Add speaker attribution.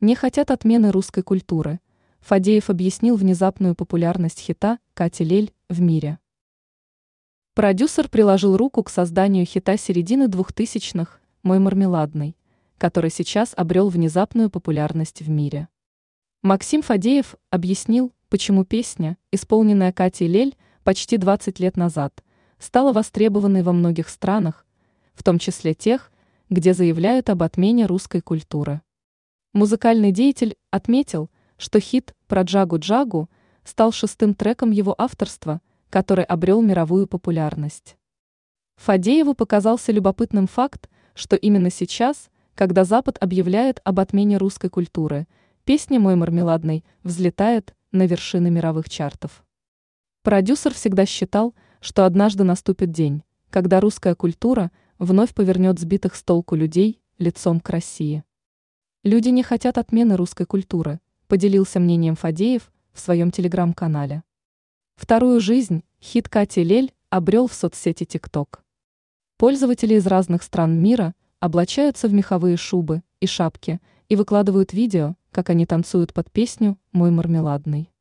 Speaker 1: Не хотят отмены русской культуры. Фадеев объяснил внезапную популярность хита «Катя Лель» в мире. Продюсер приложил руку к созданию хита середины 2000-х «Мой мармеладный», который сейчас обрел внезапную популярность в мире. Максим Фадеев объяснил, почему песня, исполненная Катей Лель почти 20 лет назад, стала востребованной во многих странах, в том числе тех, где заявляют об отмене русской культуры. Музыкальный деятель отметил, что хит про Джагу-Джагу стал шестым треком его авторства, который обрел мировую популярность. Фадееву показался любопытным факт, что именно сейчас, когда Запад объявляет об отмене русской культуры, песня «Мой мармеладный» взлетает на вершины мировых чартов. Продюсер всегда считал, что однажды наступит день, когда русская культура вновь повернет сбитых с толку людей лицом к России. Люди не хотят отмены русской культуры, поделился мнением Фадеев в своем телеграм-канале. Вторую жизнь хит Кати Лель обрел в соцсети ТикТок. Пользователи из разных стран мира облачаются в меховые шубы и шапки и выкладывают видео, как они танцуют под песню «Мой мармеладный».